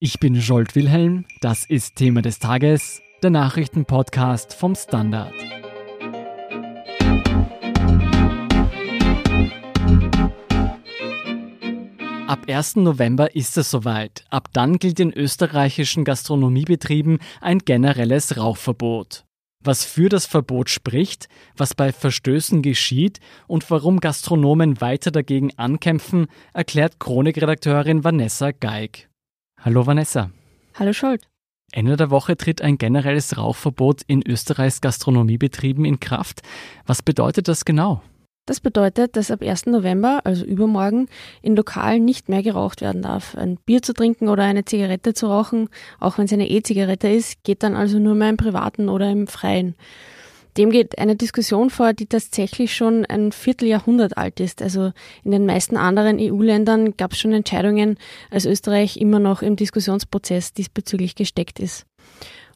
Ich bin Scholt Wilhelm, das ist Thema des Tages, der Nachrichtenpodcast vom Standard. Ab 1. November ist es soweit. Ab dann gilt in österreichischen Gastronomiebetrieben ein generelles Rauchverbot. Was für das Verbot spricht, was bei Verstößen geschieht und warum Gastronomen weiter dagegen ankämpfen, erklärt Chronikredakteurin Vanessa Geig. Hallo Vanessa. Hallo Scholt. Ende der Woche tritt ein generelles Rauchverbot in Österreichs Gastronomiebetrieben in Kraft. Was bedeutet das genau? Das bedeutet, dass ab 1. November, also übermorgen, in Lokalen nicht mehr geraucht werden darf. Ein Bier zu trinken oder eine Zigarette zu rauchen, auch wenn es eine E-Zigarette ist, geht dann also nur mehr im Privaten oder im Freien. Dem geht eine Diskussion vor, die tatsächlich schon ein Vierteljahrhundert alt ist. Also in den meisten anderen EU-Ländern gab es schon Entscheidungen, als Österreich immer noch im Diskussionsprozess diesbezüglich gesteckt ist.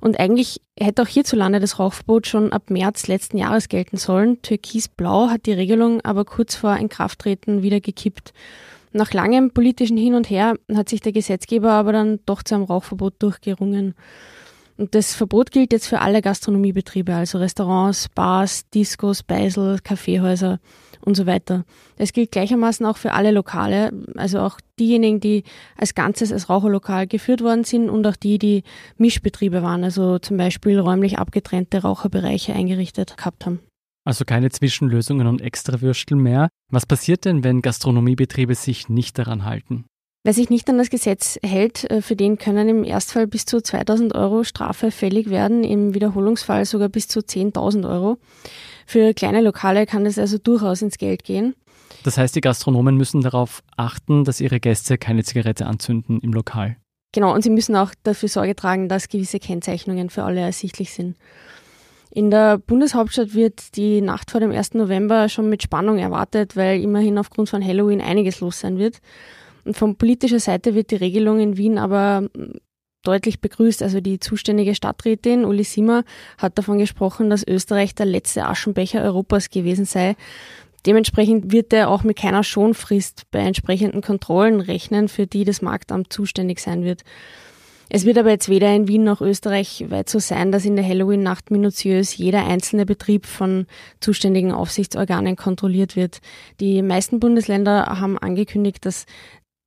Und eigentlich hätte auch hierzulande das Rauchverbot schon ab März letzten Jahres gelten sollen. Türkisblau hat die Regelung aber kurz vor Inkrafttreten wieder gekippt. Nach langem politischen Hin und Her hat sich der Gesetzgeber aber dann doch zu einem Rauchverbot durchgerungen. Und das Verbot gilt jetzt für alle Gastronomiebetriebe, also Restaurants, Bars, Discos, Beisel, Kaffeehäuser und so weiter. Es gilt gleichermaßen auch für alle Lokale, also auch diejenigen, die als Ganzes als Raucherlokal geführt worden sind und auch die, die Mischbetriebe waren, also zum Beispiel räumlich abgetrennte Raucherbereiche eingerichtet gehabt haben. Also keine Zwischenlösungen und Extrawürstel mehr. Was passiert denn, wenn Gastronomiebetriebe sich nicht daran halten? Wer sich nicht an das Gesetz hält, äh, für den können im Erstfall bis zu 2000 Euro Strafe fällig werden, im Wiederholungsfall sogar bis zu 10.000 Euro. Für kleine Lokale kann es also durchaus ins Geld gehen. Das heißt, die Gastronomen müssen darauf achten, dass ihre Gäste keine Zigarette anzünden im Lokal. Genau, und sie müssen auch dafür Sorge tragen, dass gewisse Kennzeichnungen für alle ersichtlich sind. In der Bundeshauptstadt wird die Nacht vor dem 1. November schon mit Spannung erwartet, weil immerhin aufgrund von Halloween einiges los sein wird. Und von politischer Seite wird die Regelung in Wien aber deutlich begrüßt. Also die zuständige Stadträtin Uli Simmer hat davon gesprochen, dass Österreich der letzte Aschenbecher Europas gewesen sei. Dementsprechend wird er auch mit keiner Schonfrist bei entsprechenden Kontrollen rechnen, für die das Marktamt zuständig sein wird. Es wird aber jetzt weder in Wien noch Österreich weit so sein, dass in der Halloween-Nacht minutiös jeder einzelne Betrieb von zuständigen Aufsichtsorganen kontrolliert wird. Die meisten Bundesländer haben angekündigt, dass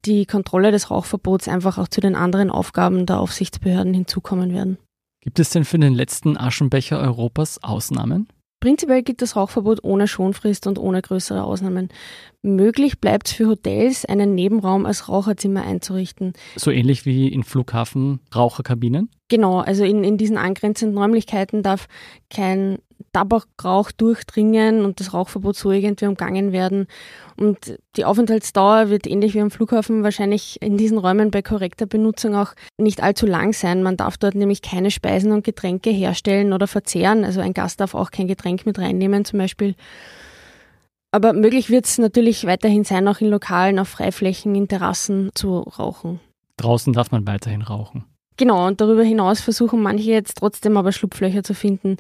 die Kontrolle des Rauchverbots einfach auch zu den anderen Aufgaben der Aufsichtsbehörden hinzukommen werden. Gibt es denn für den letzten Aschenbecher Europas Ausnahmen? Prinzipiell gibt das Rauchverbot ohne Schonfrist und ohne größere Ausnahmen. Möglich bleibt es für Hotels, einen Nebenraum als Raucherzimmer einzurichten. So ähnlich wie in Flughafen Raucherkabinen? Genau, also in, in diesen angrenzenden Räumlichkeiten darf kein Tabakrauch durchdringen und das Rauchverbot so irgendwie umgangen werden. Und die Aufenthaltsdauer wird ähnlich wie am Flughafen wahrscheinlich in diesen Räumen bei korrekter Benutzung auch nicht allzu lang sein. Man darf dort nämlich keine Speisen und Getränke herstellen oder verzehren. Also ein Gast darf auch kein Getränk mit reinnehmen zum Beispiel. Aber möglich wird es natürlich weiterhin sein, auch in Lokalen, auf Freiflächen, in Terrassen zu rauchen. Draußen darf man weiterhin rauchen. Genau, und darüber hinaus versuchen manche jetzt trotzdem aber Schlupflöcher zu finden.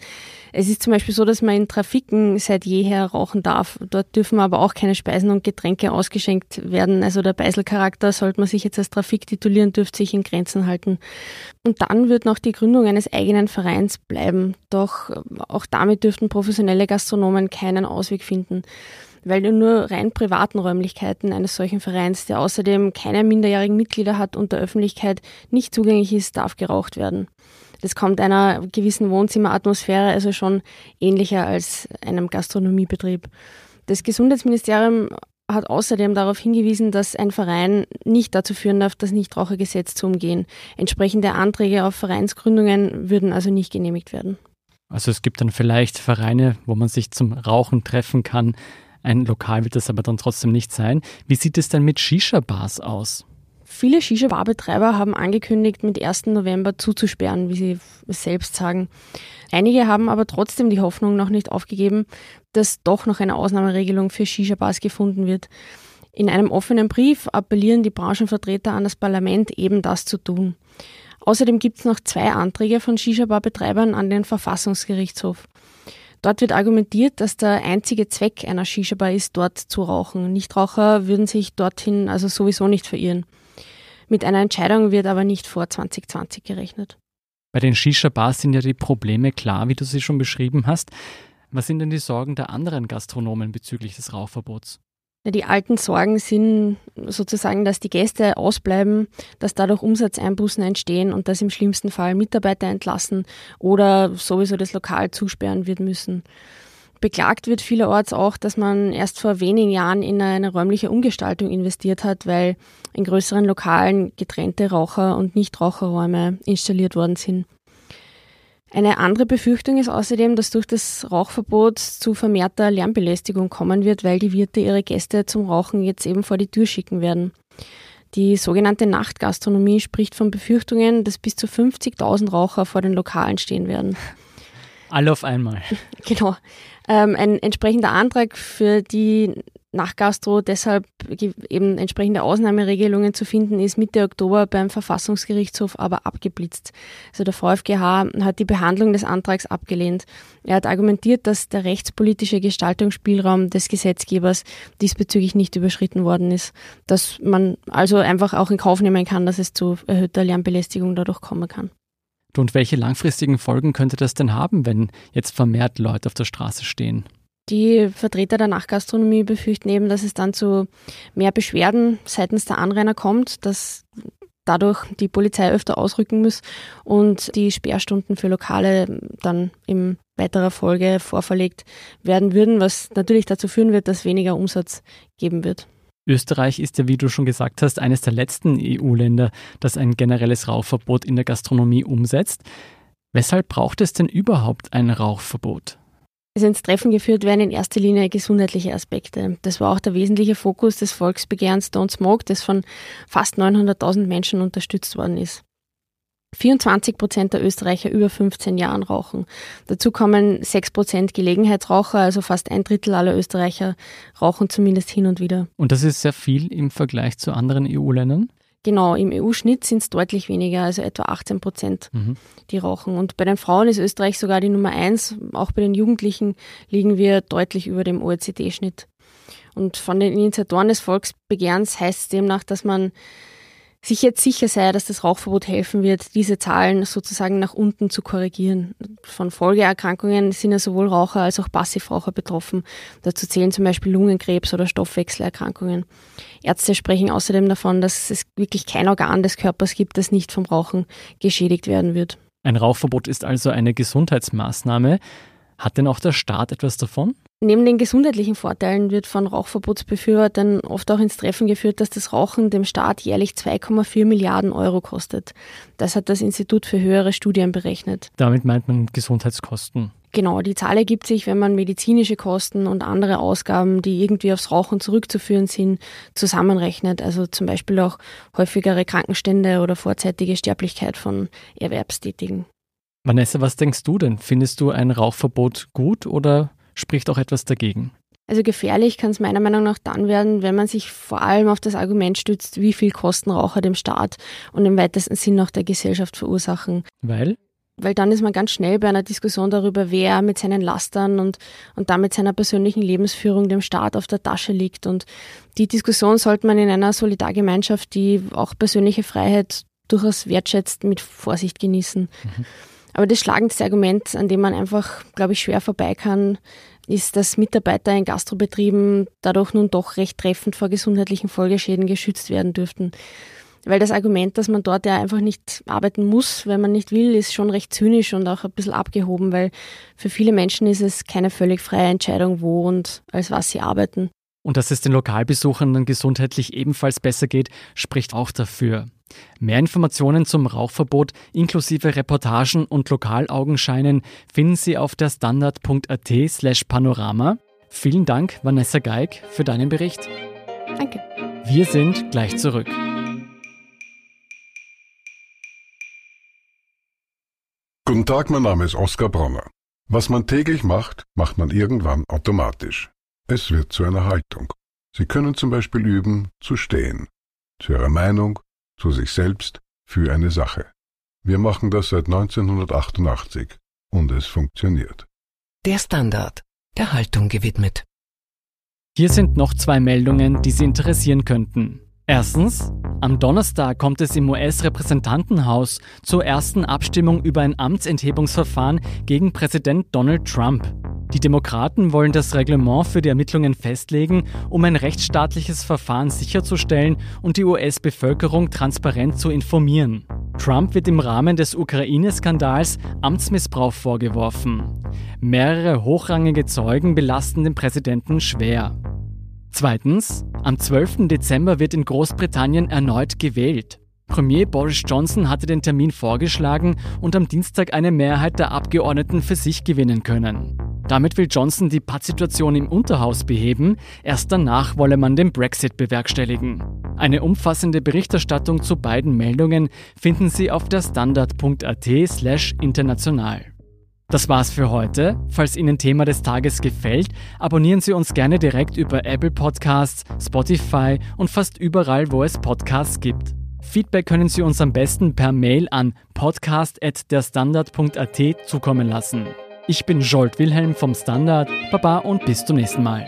Es ist zum Beispiel so, dass man in Trafiken seit jeher rauchen darf. Dort dürfen aber auch keine Speisen und Getränke ausgeschenkt werden. Also der Beiselcharakter, sollte man sich jetzt als Trafik titulieren, dürfte sich in Grenzen halten. Und dann wird noch die Gründung eines eigenen Vereins bleiben. Doch auch damit dürften professionelle Gastronomen keinen Ausweg finden weil in nur rein privaten Räumlichkeiten eines solchen Vereins, der außerdem keine minderjährigen Mitglieder hat und der Öffentlichkeit nicht zugänglich ist, darf geraucht werden. Das kommt einer gewissen Wohnzimmeratmosphäre also schon ähnlicher als einem Gastronomiebetrieb. Das Gesundheitsministerium hat außerdem darauf hingewiesen, dass ein Verein nicht dazu führen darf, das Nichtrauchergesetz zu umgehen. Entsprechende Anträge auf Vereinsgründungen würden also nicht genehmigt werden. Also es gibt dann vielleicht Vereine, wo man sich zum Rauchen treffen kann, ein Lokal wird das aber dann trotzdem nicht sein. Wie sieht es denn mit Shisha-Bars aus? Viele Shisha-Bar-Betreiber haben angekündigt, mit 1. November zuzusperren, wie sie es selbst sagen. Einige haben aber trotzdem die Hoffnung noch nicht aufgegeben, dass doch noch eine Ausnahmeregelung für Shisha-Bars gefunden wird. In einem offenen Brief appellieren die Branchenvertreter an das Parlament, eben das zu tun. Außerdem gibt es noch zwei Anträge von Shisha-Bar-Betreibern an den Verfassungsgerichtshof. Dort wird argumentiert, dass der einzige Zweck einer Shisha-Bar ist, dort zu rauchen. Nichtraucher würden sich dorthin also sowieso nicht verirren. Mit einer Entscheidung wird aber nicht vor 2020 gerechnet. Bei den Shisha-Bars sind ja die Probleme klar, wie du sie schon beschrieben hast. Was sind denn die Sorgen der anderen Gastronomen bezüglich des Rauchverbots? Die alten Sorgen sind sozusagen, dass die Gäste ausbleiben, dass dadurch Umsatzeinbußen entstehen und dass im schlimmsten Fall Mitarbeiter entlassen oder sowieso das Lokal zusperren wird müssen. Beklagt wird vielerorts auch, dass man erst vor wenigen Jahren in eine räumliche Umgestaltung investiert hat, weil in größeren Lokalen getrennte Raucher- und Nichtraucherräume installiert worden sind. Eine andere Befürchtung ist außerdem, dass durch das Rauchverbot zu vermehrter Lärmbelästigung kommen wird, weil die Wirte ihre Gäste zum Rauchen jetzt eben vor die Tür schicken werden. Die sogenannte Nachtgastronomie spricht von Befürchtungen, dass bis zu 50.000 Raucher vor den Lokalen stehen werden. Alle auf einmal. Genau. Ähm, ein entsprechender Antrag für die nach Gastro deshalb eben entsprechende Ausnahmeregelungen zu finden ist Mitte Oktober beim Verfassungsgerichtshof aber abgeblitzt. Also der VfGH hat die Behandlung des Antrags abgelehnt. Er hat argumentiert, dass der rechtspolitische Gestaltungsspielraum des Gesetzgebers diesbezüglich nicht überschritten worden ist, dass man also einfach auch in Kauf nehmen kann, dass es zu erhöhter Lärmbelästigung dadurch kommen kann. Und welche langfristigen Folgen könnte das denn haben, wenn jetzt vermehrt Leute auf der Straße stehen? Die Vertreter der Nachgastronomie befürchten eben, dass es dann zu mehr Beschwerden seitens der Anrainer kommt, dass dadurch die Polizei öfter ausrücken muss und die Sperrstunden für Lokale dann in weiterer Folge vorverlegt werden würden, was natürlich dazu führen wird, dass weniger Umsatz geben wird. Österreich ist ja, wie du schon gesagt hast, eines der letzten EU-Länder, das ein generelles Rauchverbot in der Gastronomie umsetzt. Weshalb braucht es denn überhaupt ein Rauchverbot? Also ins Treffen geführt werden in erster Linie gesundheitliche Aspekte. Das war auch der wesentliche Fokus des Volksbegehrens Don't Smoke, das von fast 900.000 Menschen unterstützt worden ist. 24 Prozent der Österreicher über 15 Jahren rauchen. Dazu kommen 6 Prozent Gelegenheitsraucher, also fast ein Drittel aller Österreicher rauchen zumindest hin und wieder. Und das ist sehr viel im Vergleich zu anderen EU-Ländern? Genau, im EU-Schnitt sind es deutlich weniger, also etwa 18 Prozent, mhm. die rauchen. Und bei den Frauen ist Österreich sogar die Nummer eins. Auch bei den Jugendlichen liegen wir deutlich über dem OECD-Schnitt. Und von den Initiatoren des Volksbegehrens heißt es demnach, dass man sich jetzt sicher sei, dass das Rauchverbot helfen wird, diese Zahlen sozusagen nach unten zu korrigieren. Von Folgeerkrankungen sind ja sowohl Raucher als auch Passivraucher betroffen. Dazu zählen zum Beispiel Lungenkrebs oder Stoffwechselerkrankungen. Ärzte sprechen außerdem davon, dass es wirklich kein Organ des Körpers gibt, das nicht vom Rauchen geschädigt werden wird. Ein Rauchverbot ist also eine Gesundheitsmaßnahme. Hat denn auch der Staat etwas davon? Neben den gesundheitlichen Vorteilen wird von Rauchverbotsbefürwortern oft auch ins Treffen geführt, dass das Rauchen dem Staat jährlich 2,4 Milliarden Euro kostet. Das hat das Institut für höhere Studien berechnet. Damit meint man Gesundheitskosten. Genau, die Zahl ergibt sich, wenn man medizinische Kosten und andere Ausgaben, die irgendwie aufs Rauchen zurückzuführen sind, zusammenrechnet. Also zum Beispiel auch häufigere Krankenstände oder vorzeitige Sterblichkeit von Erwerbstätigen. Vanessa, was denkst du denn? Findest du ein Rauchverbot gut oder spricht auch etwas dagegen? Also gefährlich kann es meiner Meinung nach dann werden, wenn man sich vor allem auf das Argument stützt, wie viel Kosten Raucher dem Staat und im weitesten Sinn auch der Gesellschaft verursachen. Weil? Weil dann ist man ganz schnell bei einer Diskussion darüber, wer mit seinen Lastern und, und damit seiner persönlichen Lebensführung dem Staat auf der Tasche liegt. Und die Diskussion sollte man in einer Solidargemeinschaft, die auch persönliche Freiheit durchaus wertschätzt, mit Vorsicht genießen. Mhm. Aber das schlagendste Argument, an dem man einfach, glaube ich, schwer vorbei kann, ist, dass Mitarbeiter in Gastrobetrieben dadurch nun doch recht treffend vor gesundheitlichen Folgeschäden geschützt werden dürften. Weil das Argument, dass man dort ja einfach nicht arbeiten muss, wenn man nicht will, ist schon recht zynisch und auch ein bisschen abgehoben, weil für viele Menschen ist es keine völlig freie Entscheidung, wo und als was sie arbeiten. Und dass es den Lokalbesuchern dann gesundheitlich ebenfalls besser geht, spricht auch dafür. Mehr Informationen zum Rauchverbot inklusive Reportagen und Lokalaugenscheinen finden Sie auf der standard.at slash panorama. Vielen Dank, Vanessa Geig, für deinen Bericht. Danke. Wir sind gleich zurück. Guten Tag, mein Name ist Oskar Bronner. Was man täglich macht, macht man irgendwann automatisch. Es wird zu einer Haltung. Sie können zum Beispiel üben, zu stehen, zu Ihrer Meinung, zu sich selbst, für eine Sache. Wir machen das seit 1988 und es funktioniert. Der Standard, der Haltung gewidmet. Hier sind noch zwei Meldungen, die Sie interessieren könnten. Erstens, am Donnerstag kommt es im US-Repräsentantenhaus zur ersten Abstimmung über ein Amtsenthebungsverfahren gegen Präsident Donald Trump. Die Demokraten wollen das Reglement für die Ermittlungen festlegen, um ein rechtsstaatliches Verfahren sicherzustellen und die US-Bevölkerung transparent zu informieren. Trump wird im Rahmen des Ukraine-Skandals Amtsmissbrauch vorgeworfen. Mehrere hochrangige Zeugen belasten den Präsidenten schwer. Zweitens, am 12. Dezember wird in Großbritannien erneut gewählt. Premier Boris Johnson hatte den Termin vorgeschlagen und am Dienstag eine Mehrheit der Abgeordneten für sich gewinnen können. Damit will Johnson die Pattsituation im Unterhaus beheben, erst danach wolle man den Brexit bewerkstelligen. Eine umfassende Berichterstattung zu beiden Meldungen finden Sie auf der standard.at slash international. Das war's für heute. Falls Ihnen Thema des Tages gefällt, abonnieren Sie uns gerne direkt über Apple Podcasts, Spotify und fast überall, wo es Podcasts gibt. Feedback können Sie uns am besten per Mail an podcast.derstandard.at zukommen lassen. Ich bin Jolt Wilhelm vom Standard. Baba und bis zum nächsten Mal.